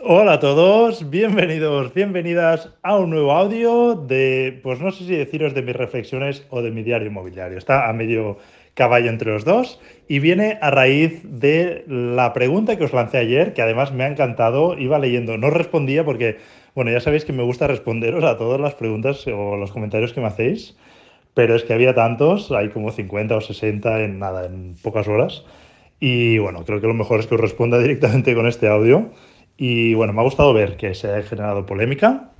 Hola a todos, bienvenidos, bienvenidas a un nuevo audio de, pues no sé si deciros de mis reflexiones o de mi diario inmobiliario. Está a medio caballo entre los dos y viene a raíz de la pregunta que os lancé ayer, que además me ha encantado, iba leyendo, no respondía porque, bueno, ya sabéis que me gusta responderos a todas las preguntas o los comentarios que me hacéis, pero es que había tantos, hay como 50 o 60 en nada, en pocas horas. Y bueno, creo que lo mejor es que os responda directamente con este audio. Y bueno, me ha gustado ver que se ha generado polémica.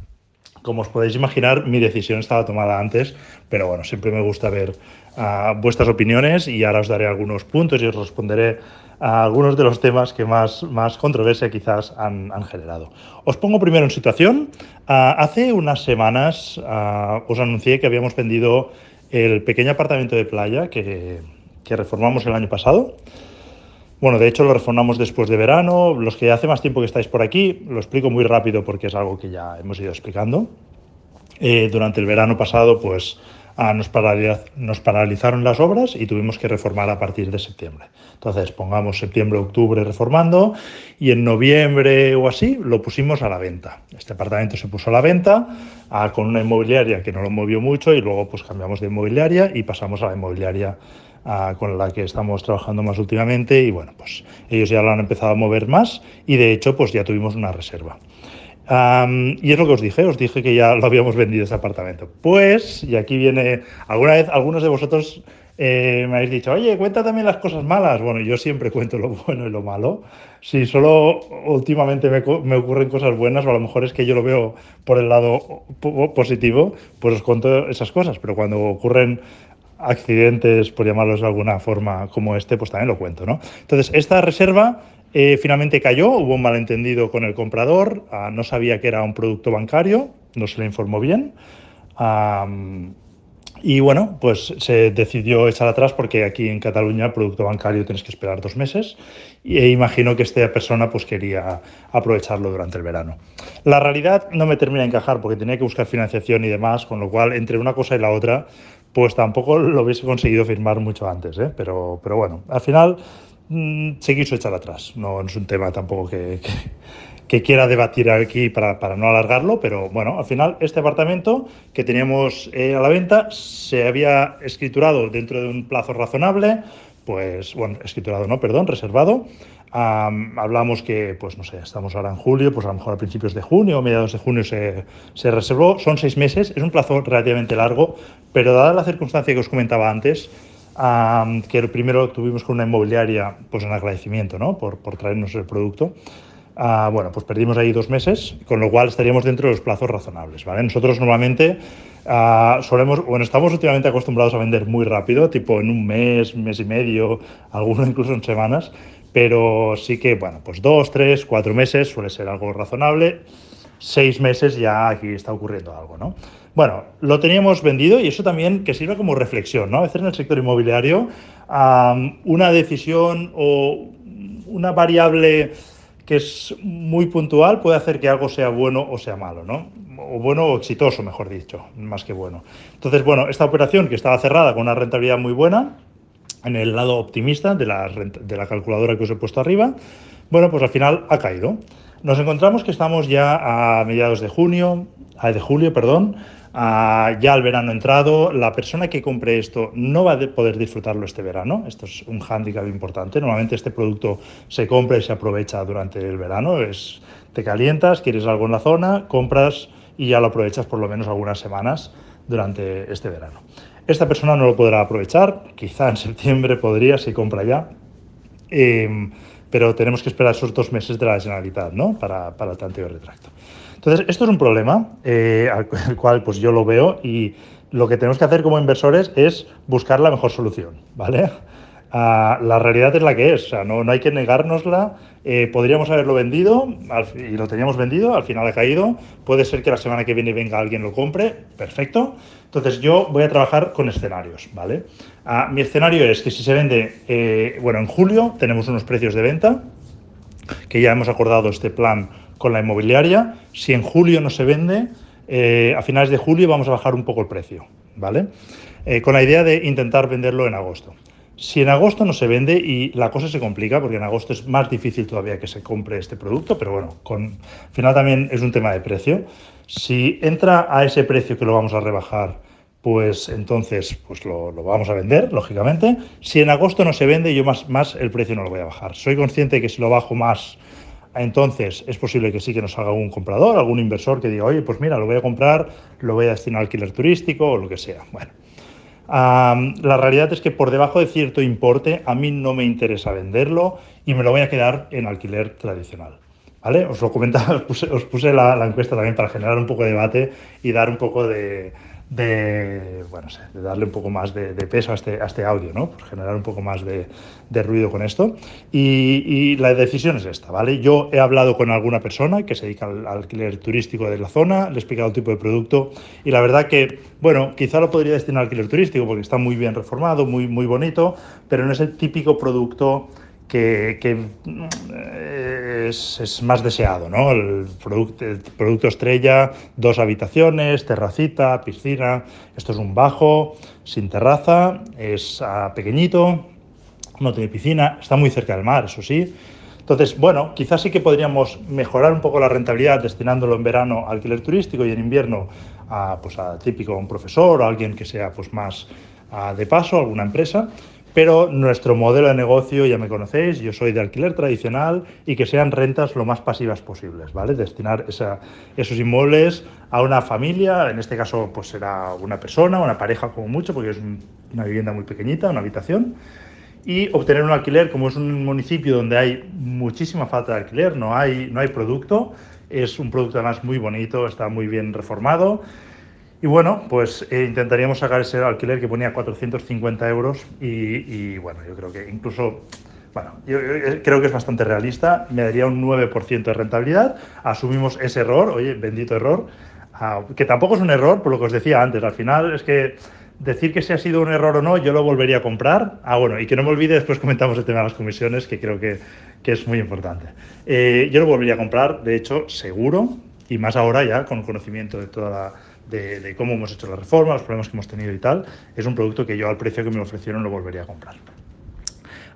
Como os podéis imaginar, mi decisión estaba tomada antes, pero bueno, siempre me gusta ver uh, vuestras opiniones y ahora os daré algunos puntos y os responderé a algunos de los temas que más, más controversia quizás han, generado. Os pongo primero en situación. Uh, hace unas semanas uh, os anuncié que habíamos vendido el pequeño apartamento de playa que, que reformamos el año pasado. Bueno, de hecho lo reformamos después de verano. Los que hace más tiempo que estáis por aquí, lo explico muy rápido porque es algo que ya hemos ido explicando. Eh, durante el verano pasado, pues ah, nos, paraliz nos, paralizaron las obras y tuvimos que reformar a partir de septiembre. Entonces, pongamos septiembre, octubre reformando y en noviembre o así lo pusimos a la venta. Este apartamento se puso a la venta ah, con una inmobiliaria que no lo movió mucho y luego pues cambiamos de inmobiliaria y pasamos a la inmobiliaria con la que estamos trabajando más últimamente y bueno, pues ellos ya lo han empezado a mover más y de hecho pues ya tuvimos una reserva. Y es lo que os dije, os dije que ya lo habíamos vendido ese apartamento. Pues, y aquí viene, alguna vez algunos de vosotros eh, me habéis dicho, oye, cuenta también las cosas malas. Bueno, yo siempre cuento lo bueno y lo malo. Si solo últimamente me, me, ocurren cosas buenas, o a lo mejor es que yo lo veo por el lado positivo, pues os cuento esas cosas. Pero cuando ocurren accidentes, por llamarlos de alguna forma, como este, pues también lo cuento, ¿no? Entonces, esta reserva eh, finalmente cayó, hubo un malentendido con el comprador, uh, no sabía que era un producto bancario, no se le informó bien. Y bueno, pues se decidió echar atrás porque aquí en Cataluña el producto bancario tienes que esperar dos meses e imagino que esta persona pues quería aprovecharlo durante el verano. La realidad no me termina de encajar porque tenía que buscar financiación y demás, con lo cual entre una cosa y la otra pues tampoco lo hubiese conseguido firmar mucho antes, ¿eh? pero, pero bueno, al final mmm, se quiso echar atrás, no, es un tema tampoco que, que, quiera debatir aquí para, para, no alargarlo, pero bueno, al final este apartamento que teníamos eh, a la venta se había escriturado dentro de un plazo razonable, pues, bueno, escriturado no, perdón, reservado, Um, hablamos que, pues no sé, estamos ahora en julio, pues a lo mejor a principios de junio o mediados de junio se, se, reservó. Son seis meses, es un plazo relativamente largo, pero dada la circunstancia que os comentaba antes, um, que primero tuvimos con una inmobiliaria, pues en agradecimiento, ¿no? Por, por traernos el producto. Uh, bueno, pues perdimos ahí dos meses, con lo cual estaríamos dentro de los plazos razonables, ¿vale? Nosotros normalmente uh, solemos, bueno, estamos últimamente acostumbrados a vender muy rápido, tipo en un mes, mes y medio, algunos incluso en semanas, pero sí que, bueno, pues dos, tres, cuatro meses suele ser algo razonable. Seis meses ya aquí está ocurriendo algo, ¿no? Bueno, lo teníamos vendido y eso también que sirve como reflexión, ¿no? A veces en el sector inmobiliario una decisión o una variable que es muy puntual puede hacer que algo sea bueno o sea malo, ¿no? O bueno o exitoso, mejor dicho, más que bueno. Entonces, bueno, esta operación que estaba cerrada con una rentabilidad muy buena, en el lado optimista de la, calculadora que os he puesto arriba, bueno, pues al final ha caído. Nos encontramos que estamos ya a mediados de junio, de julio, perdón, ya el verano entrado, la persona que compre esto no va a poder disfrutarlo este verano. Esto es un hándicap importante. Normalmente este producto se compra y se aprovecha durante el verano. Es, te calientas, quieres algo en la zona, compras y ya lo aprovechas por lo menos algunas semanas durante este verano. Esta persona no lo podrá aprovechar, quizá en septiembre podría si compra ya, eh, pero tenemos que esperar esos dos meses de la Generalitat ¿no? para, para el tanteo retracto. Entonces, esto es un problema eh, al cual pues, yo lo veo y lo que tenemos que hacer como inversores es buscar la mejor solución, ¿vale? La realidad es la que es, no, no hay que negárnosla. Eh, podríamos haberlo vendido y lo teníamos vendido, al final ha caído. Puede ser que la semana que viene venga alguien lo compre, perfecto. Entonces yo voy a trabajar con escenarios, ¿vale? Uh, mi escenario es que si se vende, eh, bueno, en julio tenemos unos precios de venta, que ya hemos acordado este plan con la inmobiliaria. Si en julio no se vende, eh, a finales de julio vamos a bajar un poco el precio, ¿vale? Con la idea de intentar venderlo en agosto. Si en agosto no se vende y la cosa se complica, porque en agosto es más difícil todavía que se compre este producto, pero bueno, con, al final también es un tema de precio. Si entra a ese precio que lo vamos a rebajar, pues entonces pues lo, vamos a vender, lógicamente. Si en agosto no se vende, yo más, más el precio no lo voy a bajar. Soy consciente de que si lo bajo más, entonces es posible que sí que nos haga algún comprador, algún inversor que diga, oye, pues mira, lo voy a comprar, lo voy a destinar al alquiler turístico o lo que sea. Bueno, la realidad es que por debajo de cierto importe a mí no me interesa venderlo y me lo voy a quedar en alquiler tradicional. ¿Vale? Os lo comentaba, os puse, la, encuesta también para generar un poco de debate y dar un poco de, de, bueno, de darle un poco más de, peso a este, a este audio, ¿no? Por generar un poco más de, ruido con esto. Y, la decisión es esta, ¿vale? Yo he hablado con alguna persona que se dedica al, alquiler turístico de la zona, le he explicado el tipo de producto y la verdad que, bueno, quizá lo podría destinar al alquiler turístico porque está muy bien reformado, muy, muy bonito, pero no es el típico producto que, eh, es, más deseado, ¿no? El producto, estrella, dos habitaciones, terracita, piscina. Esto es un bajo, sin terraza, es ah, pequeñito, no tiene piscina, está muy cerca del mar, eso sí. Entonces, bueno, quizás sí que podríamos mejorar un poco la rentabilidad destinándolo en verano al alquiler turístico y en invierno a, pues, a típico un profesor o alguien que sea pues, más ah, de paso, alguna empresa. Pero nuestro modelo de negocio, ya me conocéis, yo soy de alquiler tradicional y que sean rentas lo más pasivas posibles, ¿vale? Destinar esos inmuebles a una familia, en este caso pues será una persona, una pareja como mucho, porque es una vivienda muy pequeñita, una habitación, y obtener un alquiler, como es un municipio donde hay muchísima falta de alquiler, no hay, no hay producto, es un producto además muy bonito, está muy bien reformado, y bueno, pues eh, intentaríamos sacar ese alquiler que ponía 450 euros y, bueno, yo creo que incluso, bueno, yo, creo que es bastante realista, me daría un 9% de rentabilidad, asumimos ese error, oye, bendito error, ah, que tampoco es un error, por lo que os decía antes, al final es que decir que si ha sido un error o no, yo lo volvería a comprar. Ah, bueno, y que no me olvide, después comentamos el tema de las comisiones, que creo que, que es muy importante. Eh, yo lo volvería a comprar, de hecho, seguro, y más ahora ya con conocimiento de toda la de, cómo hemos hecho la reforma, los problemas que hemos tenido y tal, es un producto que yo al precio que me ofrecieron lo volvería a comprar.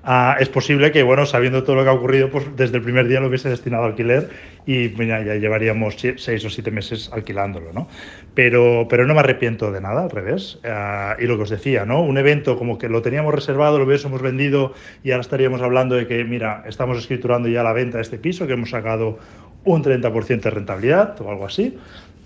Ah, es posible que, bueno, sabiendo todo lo que ha ocurrido, pues desde el primer día lo hubiese destinado a alquiler y ya llevaríamos seis o siete meses alquilándolo, ¿no? Pero, pero no me arrepiento de nada, al revés. Ah, y lo que os decía, ¿no? Un evento como que lo teníamos reservado, lo hubiésemos vendido y ahora estaríamos hablando de que, mira, estamos escriturando ya la venta de este piso, que hemos sacado un 30% de rentabilidad o algo así.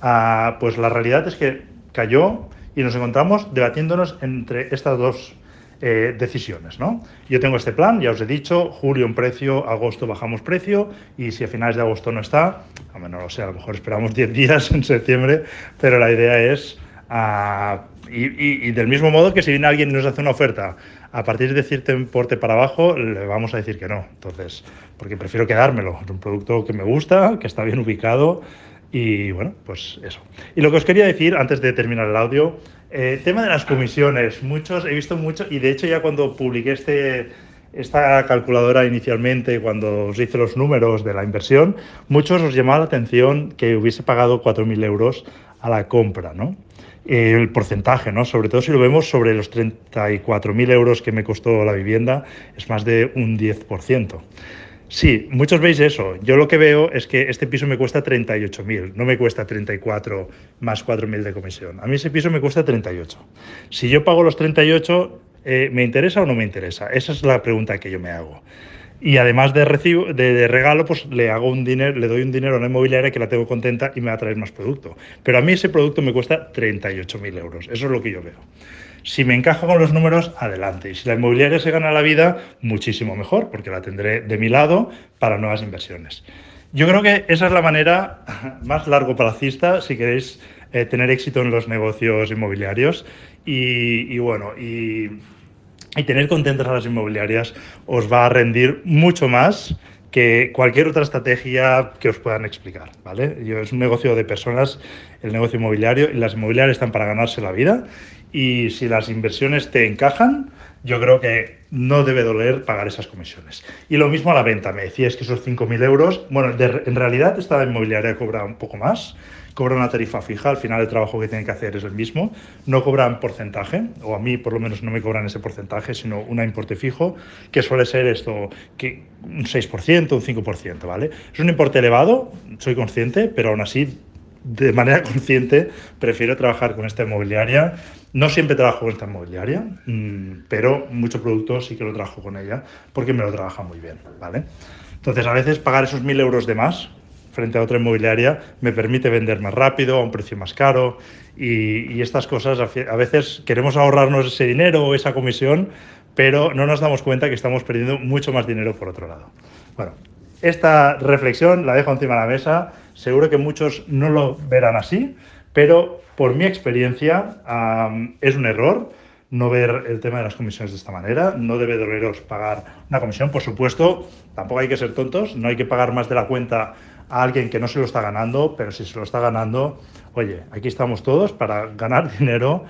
Ah, pues la realidad es que cayó y nos encontramos debatiéndonos entre estas dos eh, decisiones. ¿no? Yo tengo este plan, ya os he dicho, julio un precio, agosto bajamos precio y si a finales de agosto no está, a no lo sé, a lo mejor esperamos 10 días en septiembre, pero la idea es, ah, y, del mismo modo que si viene alguien y nos hace una oferta a partir de cierto importe para abajo, le vamos a decir que no. Entonces, porque prefiero quedármelo, es un producto que me gusta, que está bien ubicado y bueno, pues eso. Y lo que os quería decir antes de terminar el audio, eh, tema de las comisiones. Muchos, he visto mucho, y de hecho ya cuando publiqué este, esta calculadora inicialmente, cuando os hice los números de la inversión, muchos os llamaba la atención que hubiese pagado 4.000 euros a la compra, ¿no? el porcentaje, ¿no? Sobre todo si lo vemos sobre los 34.000 euros que me costó la vivienda, es más de un 10%. Sí, muchos veis eso. Yo lo que veo es que este piso me cuesta 38.000, no me cuesta 34 más 4.000 de comisión. A mí ese piso me cuesta 38. Si yo pago los 38, eh, ¿me interesa o no me interesa? Esa es la pregunta que yo me hago. Y además de, recibo, de, regalo, pues le hago un dinero, le doy un dinero a una inmobiliaria que la tengo contenta y me va a traer más producto. Pero a mí ese producto me cuesta 38.000 euros. Eso es lo que yo veo. Si me encajo con los números, adelante. Y si la inmobiliaria se gana la vida, muchísimo mejor, porque la tendré de mi lado para nuevas inversiones. Yo creo que esa es la manera más largo plazista si queréis eh, tener éxito en los negocios inmobiliarios. Y, bueno, y, tener contentas a las inmobiliarias os va a rendir mucho más que cualquier otra estrategia que os puedan explicar, ¿vale? Yo, es un negocio de personas, el negocio inmobiliario, y las inmobiliarias están para ganarse la vida y si las inversiones te encajan, yo creo que no debe doler pagar esas comisiones. Y lo mismo a la venta, me decías que esos 5.000 euros, bueno, en realidad esta inmobiliaria cobra un poco más, cobra una tarifa fija, al final el trabajo que tiene que hacer es el mismo, no cobran porcentaje, o a mí por lo menos no me cobran ese porcentaje, sino un importe fijo, que suele ser esto, que un 6%, un 5%, ¿vale? Es un importe elevado, soy consciente, pero aún así de manera consciente prefiero trabajar con esta inmobiliaria. No siempre trabajo con esta inmobiliaria, mm, pero muchos productos sí que lo trabajo con ella porque me lo trabaja muy bien, ¿vale? Entonces, a veces pagar esos mil euros de más frente a otra inmobiliaria me permite vender más rápido, a un precio más caro y, y estas cosas a veces queremos ahorrarnos ese dinero o esa comisión, pero no nos damos cuenta que estamos perdiendo mucho más dinero por otro lado. Bueno, esta reflexión la dejo encima de la mesa. Seguro que muchos no lo verán así, pero por mi experiencia es un error no ver el tema de las comisiones de esta manera. No debe doleros pagar una comisión. Por supuesto, tampoco hay que ser tontos. No hay que pagar más de la cuenta a alguien que no se lo está ganando, pero si se lo está ganando, oye, aquí estamos todos para ganar dinero.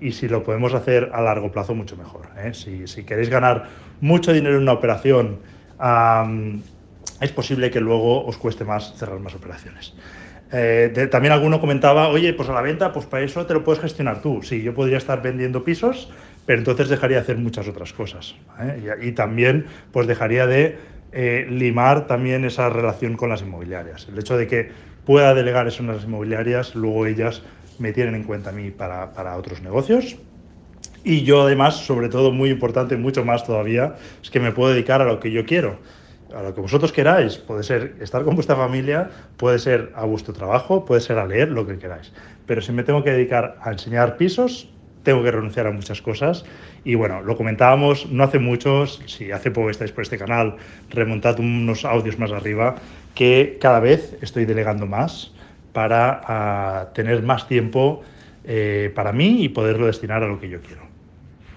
y si lo podemos hacer a largo plazo, mucho mejor. ¿eh? Si, si, queréis ganar mucho dinero en una operación es posible que luego os cueste más cerrar más operaciones. Eh, también alguno comentaba, oye, pues a la venta, pues para eso te lo puedes gestionar tú. Sí, yo podría estar vendiendo pisos, pero entonces dejaría de hacer muchas otras cosas. ¿eh? Y, también pues dejaría de eh, limar también esa relación con las inmobiliarias. El hecho de que pueda delegar eso en las inmobiliarias, luego ellas me tienen en cuenta a mí para, para otros negocios y yo además, sobre todo, muy importante, mucho más todavía, es que me puedo dedicar a lo que yo quiero, a lo que vosotros queráis. Puede ser estar con vuestra familia, puede ser a vuestro trabajo, puede ser a leer, lo que queráis. Pero si me tengo que dedicar a enseñar pisos, tengo que renunciar a muchas cosas. Y bueno, lo comentábamos no hace muchos, si hace poco estáis por este canal, remontad unos audios más arriba, que cada vez estoy delegando más para ah, tener más tiempo eh, para mí y poderlo destinar a lo que yo quiero.